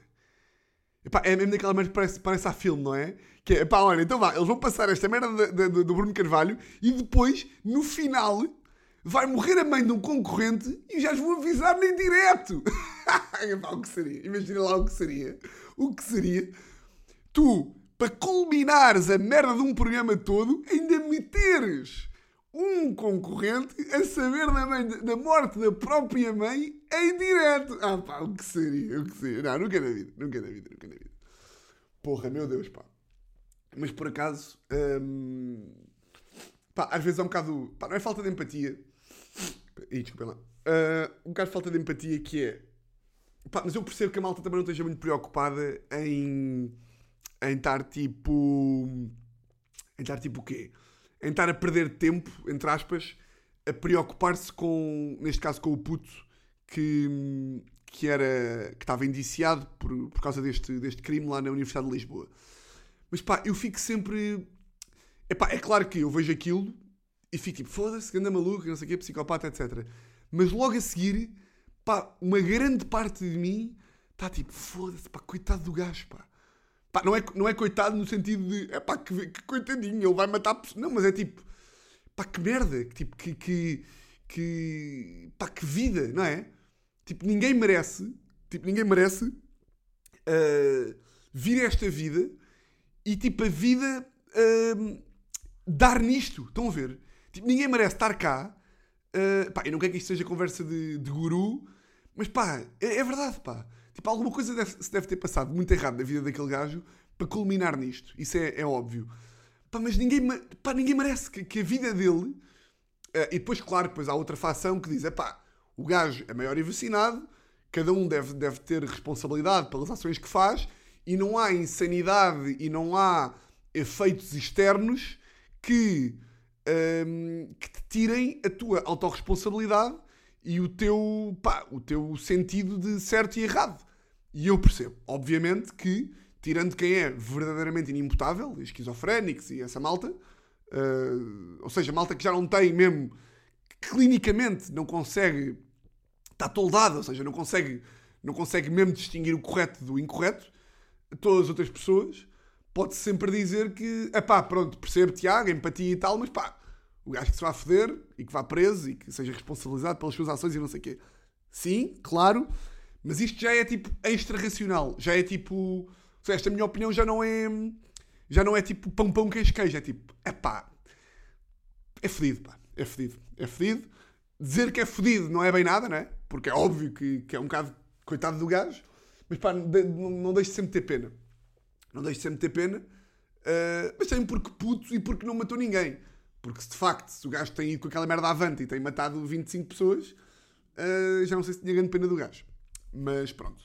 Epá, é mesmo daquela merda que parece, parece a filme, não é? Que é, epá, olha, então vá, eles vão passar esta merda de, de, do Bruno Carvalho e depois, no final, vai morrer a mãe de um concorrente e já os vão avisar nem direto. epá, o que seria? Imagina lá o que seria. O que seria tu, para culminares a merda de um programa todo, ainda meteres um concorrente a saber da, mãe, da morte da própria mãe em direto. Ah pá, o que seria? O que seria? Não, nunca na vida, nunca na vida, nunca na vida. Porra, meu Deus, pá. Mas por acaso, hum, pá, às vezes é um bocado. Pá, não é falta de empatia. Ih, desculpem lá. Uh, um bocado de falta de empatia que é. Pá, mas eu percebo que a malta também não esteja muito preocupada em. Em estar tipo. em estar tipo o quê? em estar a perder tempo, entre aspas, a preocupar-se com, neste caso, com o puto que, que, era, que estava indiciado por, por causa deste, deste crime lá na Universidade de Lisboa. Mas pá, eu fico sempre. Epá, é claro que eu vejo aquilo e fico tipo, foda-se, ganda maluco, não sei o quê, psicopata, etc. Mas logo a seguir, pá, uma grande parte de mim está tipo, foda-se, pá, coitado do gajo, pá. Pá, não, é, não é coitado no sentido de. É pá, que, que coitadinho, ele vai matar. Não, mas é tipo. Pá, que merda. Tipo, que. que, que pá, que vida, não é? Tipo, ninguém merece. Tipo, ninguém merece. Uh, vir esta vida e, tipo, a vida. Uh, dar nisto. Estão a ver? Tipo, ninguém merece estar cá. Uh, pá, eu não quero que isto seja conversa de, de guru, mas pá, é, é verdade, pá. Tipo, alguma coisa deve, se deve ter passado muito errado na vida daquele gajo para culminar nisto. Isso é, é óbvio. Pá, mas ninguém, pá, ninguém merece que, que a vida dele. Uh, e depois, claro, depois há outra facção que diz: é pá, o gajo é maior e vacinado, cada um deve, deve ter responsabilidade pelas ações que faz e não há insanidade e não há efeitos externos que, um, que te tirem a tua autorresponsabilidade e o teu, pá, o teu sentido de certo e errado. E eu percebo, obviamente, que, tirando quem é verdadeiramente inimputável, esquizofrénicos e essa malta, uh, ou seja, malta que já não tem mesmo, clinicamente não consegue, está toldada, ou seja, não consegue, não consegue mesmo distinguir o correto do incorreto, todas as outras pessoas, pode -se sempre dizer que, pá, pronto, percebo Tiago, empatia e tal, mas pá, o gajo que se vá foder e que vá preso e que seja responsabilizado pelas suas ações e não sei o quê. Sim, claro, mas isto já é tipo extra-racional. Já é tipo. Seja, esta minha opinião já não é. Já não é tipo pão pão queijo queijo. É tipo. É pá. É fedido, pá. É fedido. É fedido. Dizer que é fedido não é bem nada, né? Porque é óbvio que, que é um bocado coitado do gajo. Mas pá, não, não deixe sempre ter pena. Não deixe sempre ter pena. Uh, mas também porque puto e porque não matou ninguém. Porque se de facto se o gajo tem ido com aquela merda avante e tem matado 25 pessoas, uh, já não sei se tinha grande pena do gajo. Mas pronto.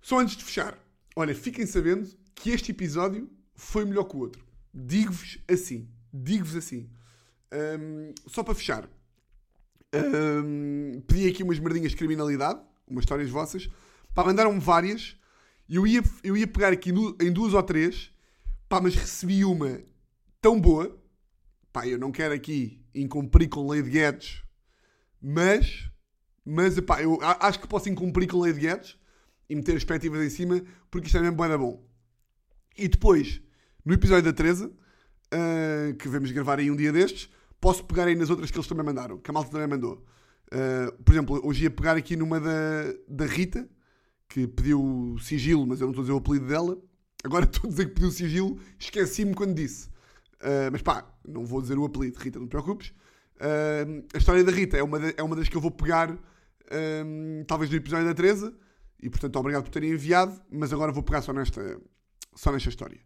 Só antes de fechar, olha, fiquem sabendo que este episódio foi melhor que o outro. Digo-vos assim. Digo-vos assim. Um, só para fechar. Um, pedi aqui umas merdinhas de criminalidade, umas histórias vossas. Pá, mandaram-me várias. Eu ia, eu ia pegar aqui no, em duas ou três. Pá, mas recebi uma tão boa. Pá, eu não quero aqui incumprir com de Guedes. Mas mas, epá, eu acho que posso incumprir com a lei de Guedes e meter as expectativas em cima, porque isto é mesmo bem bom. E depois, no episódio da Teresa, uh, que vamos gravar aí um dia destes, posso pegar aí nas outras que eles também mandaram, que a malta também mandou. Uh, por exemplo, hoje ia pegar aqui numa da, da Rita, que pediu sigilo, mas eu não estou a dizer o apelido dela. Agora estou a dizer que pediu sigilo, esqueci-me quando disse. Uh, mas pá, não vou dizer o apelido, Rita, não te preocupes. A história da Rita é uma, de, é uma das que eu vou pegar um, talvez no episódio da Teresa, e portanto obrigado por terem enviado, mas agora vou pegar só nesta, só nesta história.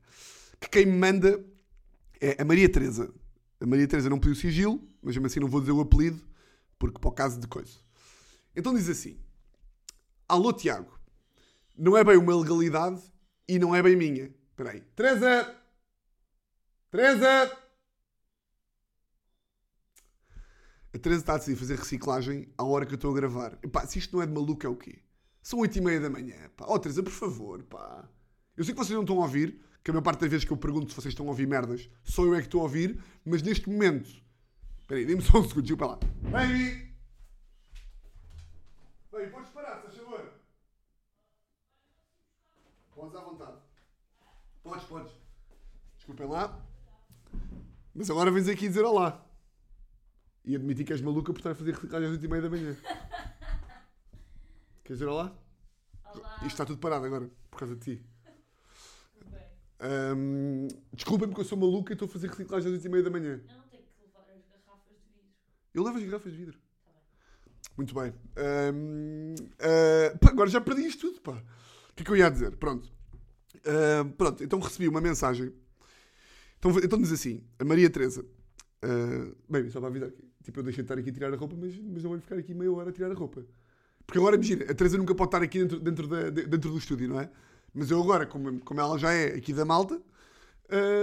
Que quem me manda é a Maria Teresa. A Maria Teresa não pediu sigilo, mas mesmo assim não vou dizer o apelido, porque o caso de coisa. Então diz assim: Alô Tiago, não é bem uma legalidade e não é bem minha. Espera aí. Teresa! Teresa! A Teresa está a decidir fazer reciclagem à hora que eu estou a gravar. Epá, se isto não é de maluco, é o quê? São 8 e meia da manhã. Pá. Oh, Teresa, por favor, pá. Eu sei que vocês não estão a ouvir, que a maior parte das vezes que eu pergunto se vocês estão a ouvir merdas, só eu é que estou a ouvir, mas neste momento. Espera aí, dê-me só um segundo, desculpa lá. Baby! Baby, podes parar, se favor. Podes à vontade. Podes, podes. Desculpem lá. Mas agora vens aqui dizer olá. E admitir que és maluca por estar a fazer reciclagem às 8 e meia da manhã. Queres dizer olá? Olá. Isto está tudo parado agora, por causa de ti. Um, Desculpem-me que eu sou maluca e estou a fazer reciclagem às 8 e meia da manhã. Eu não tenho que levar as garrafas de vidro. Eu levo as garrafas de vidro. Tá bem. Muito bem. Um, uh, pá, agora já perdi isto tudo, pá. O que é que eu ia dizer? Pronto. Uh, pronto, então recebi uma mensagem. Então, então diz assim, a Maria Teresa. Uh, bem, só para avisar aqui. Tipo, eu deixei de estar aqui a tirar a roupa, mas, mas não vou ficar aqui meia hora a tirar a roupa. Porque agora, imagina, a Teresa nunca pode estar aqui dentro, dentro, da, dentro do estúdio, não é? Mas eu agora, como, como ela já é aqui da malta,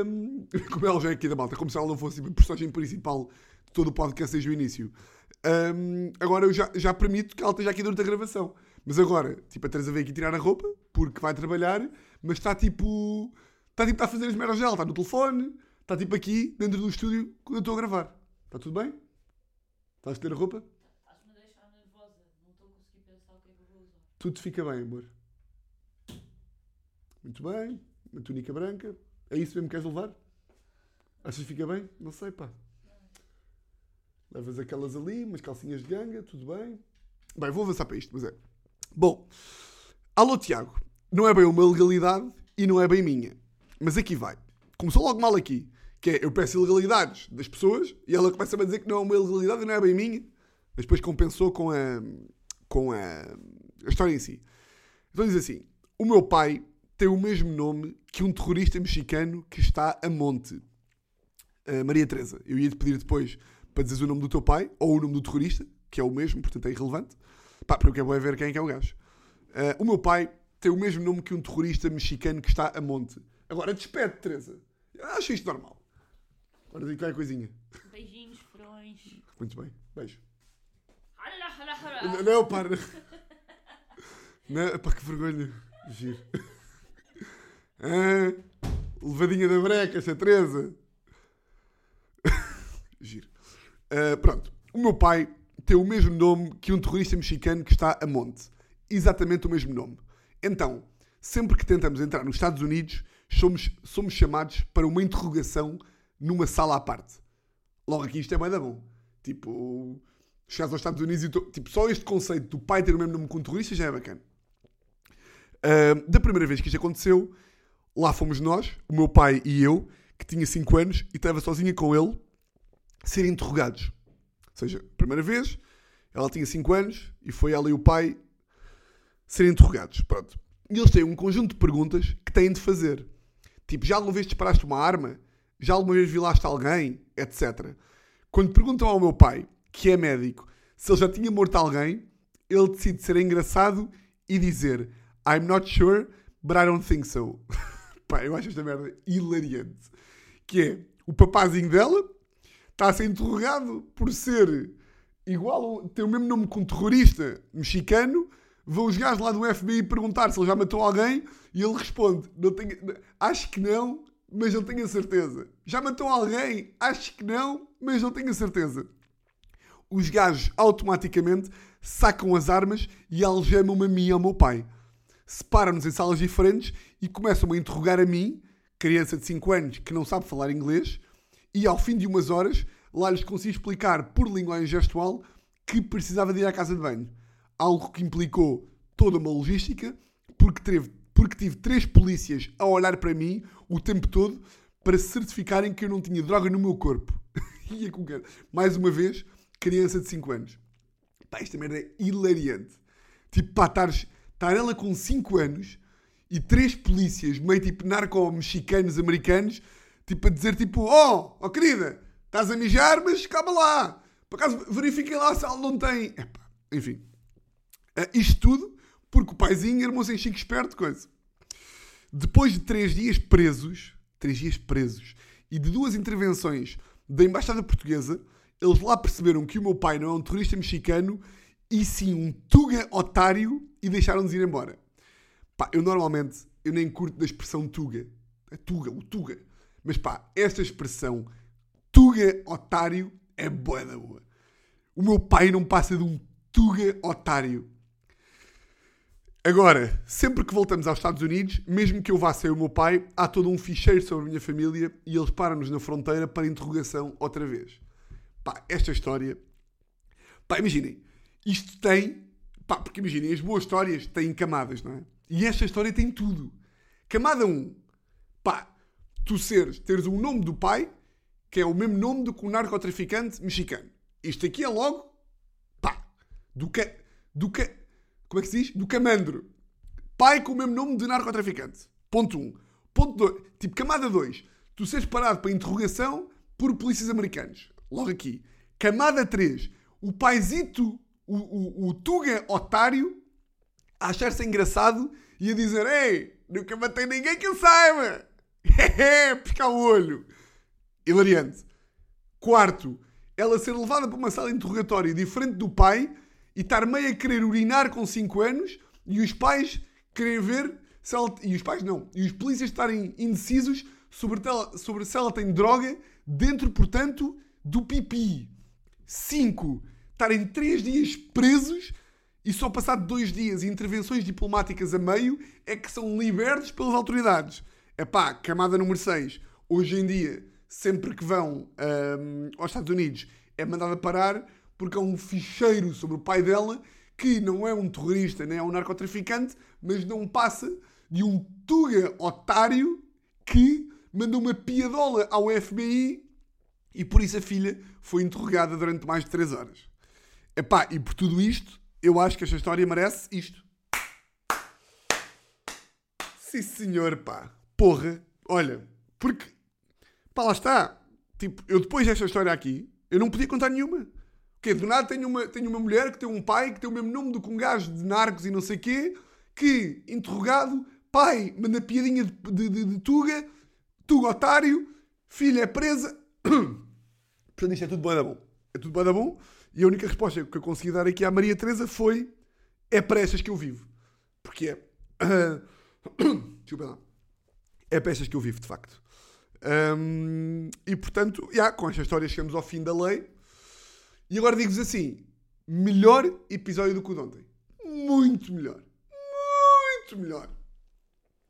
um, como ela já é aqui da malta, como se ela não fosse a personagem principal de todo o podcast desde o início, um, agora eu já, já permito que ela esteja aqui durante a gravação. Mas agora, tipo, a Teresa veio aqui tirar a roupa, porque vai trabalhar, mas está tipo. Está tipo, está a fazer as merdas dela, está no telefone, está tipo aqui, dentro do estúdio, quando eu estou a gravar. Está tudo bem? Estás a ter a roupa? Estás-me a deixar nervosa. Não estou a conseguir pensar o que é que eu vou usar. Tudo fica bem, amor. Muito bem. Uma túnica branca. É isso mesmo que queres levar? Achas que fica bem? Não sei, pá. Levas aquelas ali, umas calcinhas de ganga, tudo bem. Bem, vou avançar para isto, mas é. Bom, alô Tiago. Não é bem uma legalidade e não é bem minha. Mas aqui vai. Começou logo mal aqui. Que é, eu peço ilegalidades das pessoas e ela começa a dizer que não é uma ilegalidade não é bem minha. Mas depois compensou com a, com a, a história em si. Então diz assim: O meu pai tem o mesmo nome que um terrorista mexicano que está a monte. Uh, Maria Teresa, eu ia te pedir depois para dizeres o nome do teu pai ou o nome do terrorista, que é o mesmo, portanto é irrelevante. Pá, porque eu quero ver quem é que é o gajo. Uh, o meu pai tem o mesmo nome que um terrorista mexicano que está a monte. Agora despede, Teresa. Acho isto normal. Agora digo qualquer coisinha. Beijinhos, furões. Muito bem. Beijo. Hala! Não, para. Não, pá, que vergonha. Giro. Ah, levadinha da breca, essa Teresa. Giro. Ah, pronto. O meu pai tem o mesmo nome que um terrorista mexicano que está a monte. Exatamente o mesmo nome. Então, sempre que tentamos entrar nos Estados Unidos, somos, somos chamados para uma interrogação numa sala à parte. Logo aqui isto é bem da bom. Tipo, chegares aos Estados Unidos e tu- tipo, só este conceito do pai ter o mesmo nome que um terrorista já é bacana. Ah, da primeira vez que isto aconteceu, lá fomos nós, o meu pai e eu, que tinha 5 anos e estava sozinha com ele, ser interrogados. Ou seja, primeira vez, ela tinha 5 anos e foi ela e o pai serem interrogados. Pronto. E eles têm um conjunto de perguntas que têm de fazer. Tipo, já alguma vez disparaste uma arma? Já alguma vez violaste alguém? Etc. Quando perguntam ao meu pai, que é médico, se ele já tinha morto alguém, ele decide ser engraçado e dizer I'm not sure, but I don't think so. Pá, eu acho esta merda hilariante. Que é, o papazinho dela está a ser interrogado por ser igual, ter o mesmo nome que um terrorista mexicano. Vão os gajos lá do FBI perguntar se ele já matou alguém e ele responde: não tenho, Acho que não, mas não tenho a certeza. Já matou alguém? Acho que não, mas não tenho a certeza. Os gajos automaticamente sacam as armas e algemam-me a mim e ao meu pai. Separam-nos em salas diferentes e começam a interrogar a mim, criança de 5 anos que não sabe falar inglês, e ao fim de umas horas lá lhes consegui explicar por linguagem gestual que precisava de ir à casa de banho. Algo que implicou toda uma logística, porque, teve, porque tive três polícias a olhar para mim o tempo todo para certificarem que eu não tinha droga no meu corpo. Cara. Mais uma vez, criança de 5 anos. Pá, esta merda é hilariante. Tipo, pá, estar ela com 5 anos e três polícias, meio tipo narco-mexicanos, americanos, tipo a dizer tipo, oh, oh querida, estás a mijar, mas calma lá. Por acaso, verifiquem lá se ela não tem... Epá, enfim. Ah, isto tudo porque o paizinho armou-se em chique esperto, coisa. Depois de três dias presos, três dias presos, e de duas intervenções da Embaixada Portuguesa, eles lá perceberam que o meu pai não é um terrorista mexicano e sim um tuga otário e deixaram-nos ir embora. Pá, eu normalmente, eu nem curto da expressão tuga. É tuga, o tuga. Mas pá, esta expressão tuga otário é boa da boa. O meu pai não passa de um tuga otário. Agora, sempre que voltamos aos Estados Unidos, mesmo que eu vá sem o meu pai, há todo um ficheiro sobre a minha família e eles param-nos na fronteira para interrogação outra vez. Pá, esta história. Pá, imaginem, isto tem. Pá, porque imaginem, as boas histórias têm camadas, não é? E esta história tem tudo. Camada 1. Pá, tu seres, teres o nome do pai, que é o mesmo nome do que um narcotraficante mexicano. Isto aqui é logo. Pá, do que. Do que. Como é que se diz? Do camandro. Pai com o mesmo nome de narcotraficante. Ponto 1. Um. Ponto 2. Tipo, camada 2. Tu seres parado para interrogação por polícias americanos. Logo aqui. Camada 3. O paizito, o, o, o Tuga otário, a achar-se engraçado e a dizer: Ei, nunca matei ninguém que eu saiba. Pescar o olho. Hilariante. Quarto, ela ser levada para uma sala de interrogatório diferente do pai e estar meio a querer urinar com 5 anos e os pais querem ver se ela... E os pais não. E os polícias estarem indecisos sobre, sobre se ela tem droga dentro, portanto, do pipi. 5. Estarem 3 dias presos e só passado 2 dias e intervenções diplomáticas a meio é que são libertos pelas autoridades. Epá, camada número 6. Hoje em dia, sempre que vão hum, aos Estados Unidos, é mandada parar porque há um ficheiro sobre o pai dela que não é um terrorista nem é um narcotraficante, mas não passa de um tuga otário que mandou uma piadola ao FBI e por isso a filha foi interrogada durante mais de 3 horas. Epá, e por tudo isto, eu acho que esta história merece isto. Sim senhor, pá. Porra. Olha, porque... Pá, lá está. Tipo, eu depois desta história aqui, eu não podia contar nenhuma. Porque do nada tenho uma, tenho uma mulher que tem um pai que tem o mesmo nome do que um gajo de narcos e não sei quê, que, interrogado, pai, manda piadinha de, de, de, de tuga, tuga otário, filha é presa. Portanto, isto é tudo bué da bom. É tudo bué da bom. E a única resposta que eu consegui dar aqui à Maria Teresa foi: é para estas que eu vivo. Porque é. Desculpa lá. É para estas que eu vivo, de facto. Hum, e portanto, já, com esta história chegamos ao fim da lei. E agora digo-vos assim: melhor episódio do que o de ontem. Muito melhor. Muito melhor.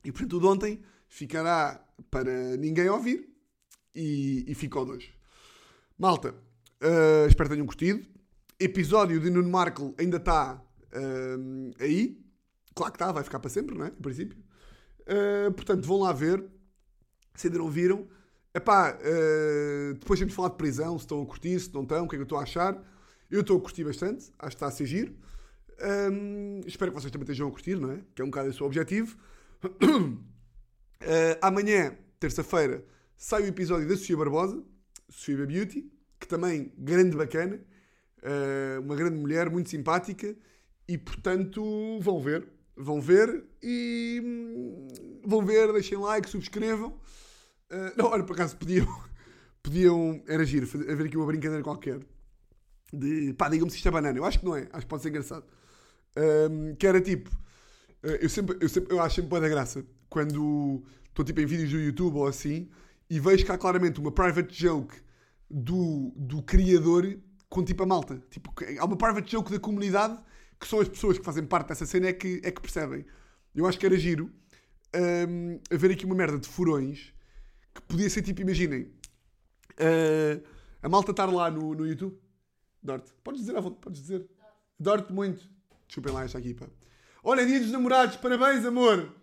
E portanto, o de ontem ficará para ninguém ouvir e, e ao dois. Malta, uh, espero que tenham curtido. Episódio de Nuno Markle ainda está uh, aí. Claro que está, vai ficar para sempre, não é? Em princípio. Uh, portanto, vão lá ver. Se ainda não viram. Epá, uh, depois temos de falar de prisão, se estão a curtir, se não estão, o que é que eu estou a achar. Eu estou a curtir bastante, acho que está a ser giro. Um, espero que vocês também estejam a curtir, não é? Que é um bocado esse o objetivo. Uh, amanhã, terça-feira, sai o episódio da Sofia Barbosa, Sofia Beauty, que também grande bacana, uh, uma grande mulher, muito simpática, e portanto vão ver, vão ver e hum, vão ver, deixem like, subscrevam. Uh, não, olha, por acaso podiam, podiam, era giro, fazer, haver aqui uma brincadeira qualquer. De pá, digam-me se isto é banana. Eu acho que não é, acho que pode ser engraçado. Um, que era tipo, uh, eu sempre, eu sempre, eu acho sempre boa da graça quando estou tipo em vídeos do YouTube ou assim e vejo há claramente uma private joke do, do criador com tipo a malta. Tipo, há uma private joke da comunidade que são as pessoas que fazem parte dessa cena é que, é que percebem. Eu acho que era giro um, haver aqui uma merda de furões que podia ser tipo, imaginem, uh, a malta estar lá no, no YouTube. Dorte, podes dizer à volta, podes dizer. Dorte muito. Desculpem lá esta aqui, pá. Olha, dia dos namorados, parabéns, amor.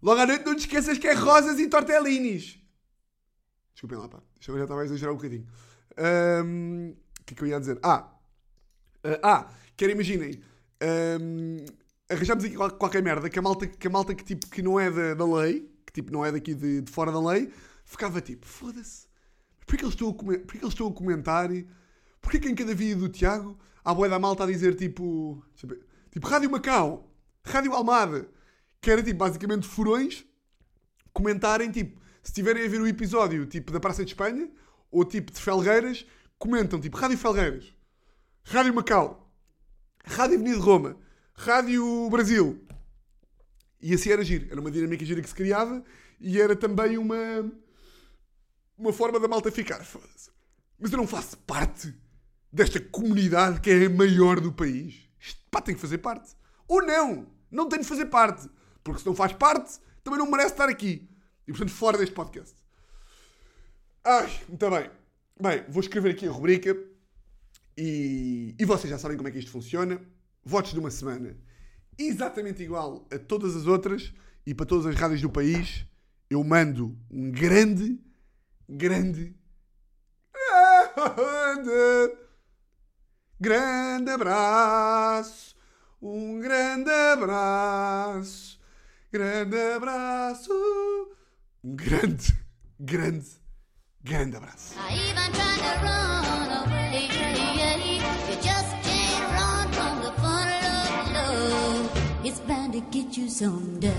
Logo à noite não te esqueças que é rosas e tortellinis. Desculpem lá, pá. Isto já estava a exagerar um bocadinho. Um, O que é que eu ia dizer? Ah, uh, ah, quero imaginem. Um, arranjamos aqui qual- qualquer merda que a malta que, a malta que, tipo, que não é da, da lei, que tipo não é daqui de, de fora da lei, ficava tipo, foda-se. Porquê que eles estão a, porquê eles estão a comentar? Porquê que em cada vídeo do Tiago há boia da malta a dizer tipo. ver, tipo Rádio Macau, Rádio Almada, que era tipo basicamente furões comentarem tipo, se estiverem a ver o episódio tipo da Praça de Espanha ou tipo de Felgueiras, comentam tipo Rádio Felgueiras, Rádio Macau, Rádio Avenida de Roma, Rádio Brasil. E assim era giro. Era uma dinâmica gira que se criava e era também uma uma forma da malta ficar. Mas eu não faço parte desta comunidade que é a maior do país. Isto, pá, tem que fazer parte. Ou não, não tem de fazer parte. Porque se não faz parte, também não merece estar aqui. E portanto, fora deste podcast. Ai, muito bem. Bem, vou escrever aqui a rubrica e, e vocês já sabem como é que isto funciona. Votos de uma semana exatamente igual a todas as outras e para todas as rádios do país. Eu mando um grande, grande, grande, grande abraço. Um grande abraço. Grande abraço. Um grande, grande, grande abraço. Get you someday.